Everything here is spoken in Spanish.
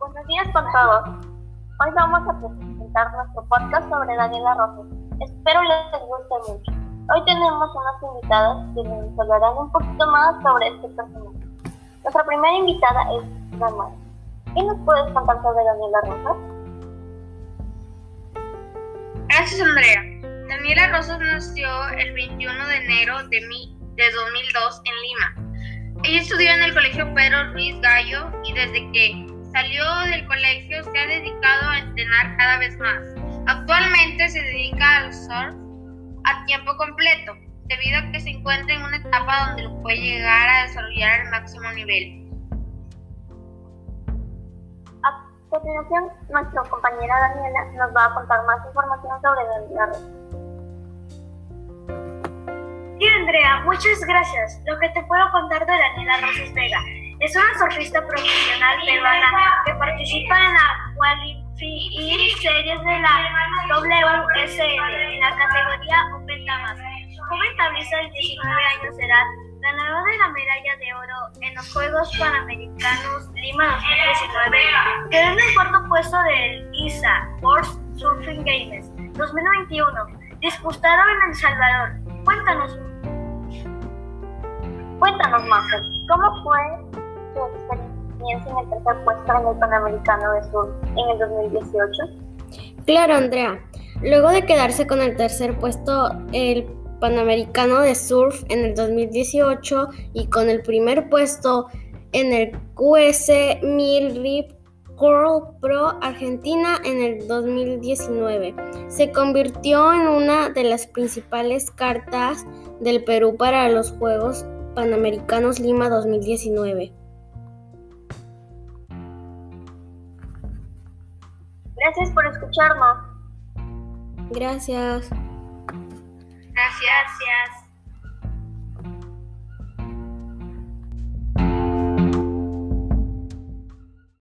Buenos días con todos. Hoy vamos a presentar nuestro podcast sobre Daniela Rosas. Espero les guste mucho. Hoy tenemos unas invitadas que nos hablarán un poquito más sobre este personaje. Nuestra primera invitada es Daniela. ¿Qué nos puedes contar sobre Daniela Rosas? Gracias, Andrea. Daniela Rosas nació el 21 de enero de, de 2002 en Lima. Ella estudió en el Colegio Pedro Ruiz Gallo y desde que salió del colegio se ha dedicado a entrenar cada vez más. Actualmente se dedica al surf a tiempo completo, debido a que se encuentra en una etapa donde lo puede llegar a desarrollar al máximo nivel. A continuación, nuestra compañera Daniela nos va a contar más información sobre Daniela. Sí, Andrea, muchas gracias. Lo que te puedo contar de Daniela Rosas Vega es una surfista profesional peruana que participa en la Qualifying Series de la WSL en la categoría Open Damas. Joven tablista de 19 años de edad, ganadora de la medalla de oro en los Juegos Panamericanos Lima 2019, quedó en el cuarto puesto del ISA World Surfing Games 2021, disputado en El Salvador. Cuéntanos. Cuéntanos, Mafer, ¿cómo fue tu experiencia en el tercer puesto en el Panamericano de Sur en el 2018? Claro, Andrea. Luego de quedarse con el tercer puesto, el Panamericano de Surf en el 2018 y con el primer puesto en el QS 1000 RIP Curl Pro Argentina en el 2019. Se convirtió en una de las principales cartas del Perú para los Juegos Panamericanos Lima 2019. Gracias por escucharnos. Gracias. Gracias. Gracias.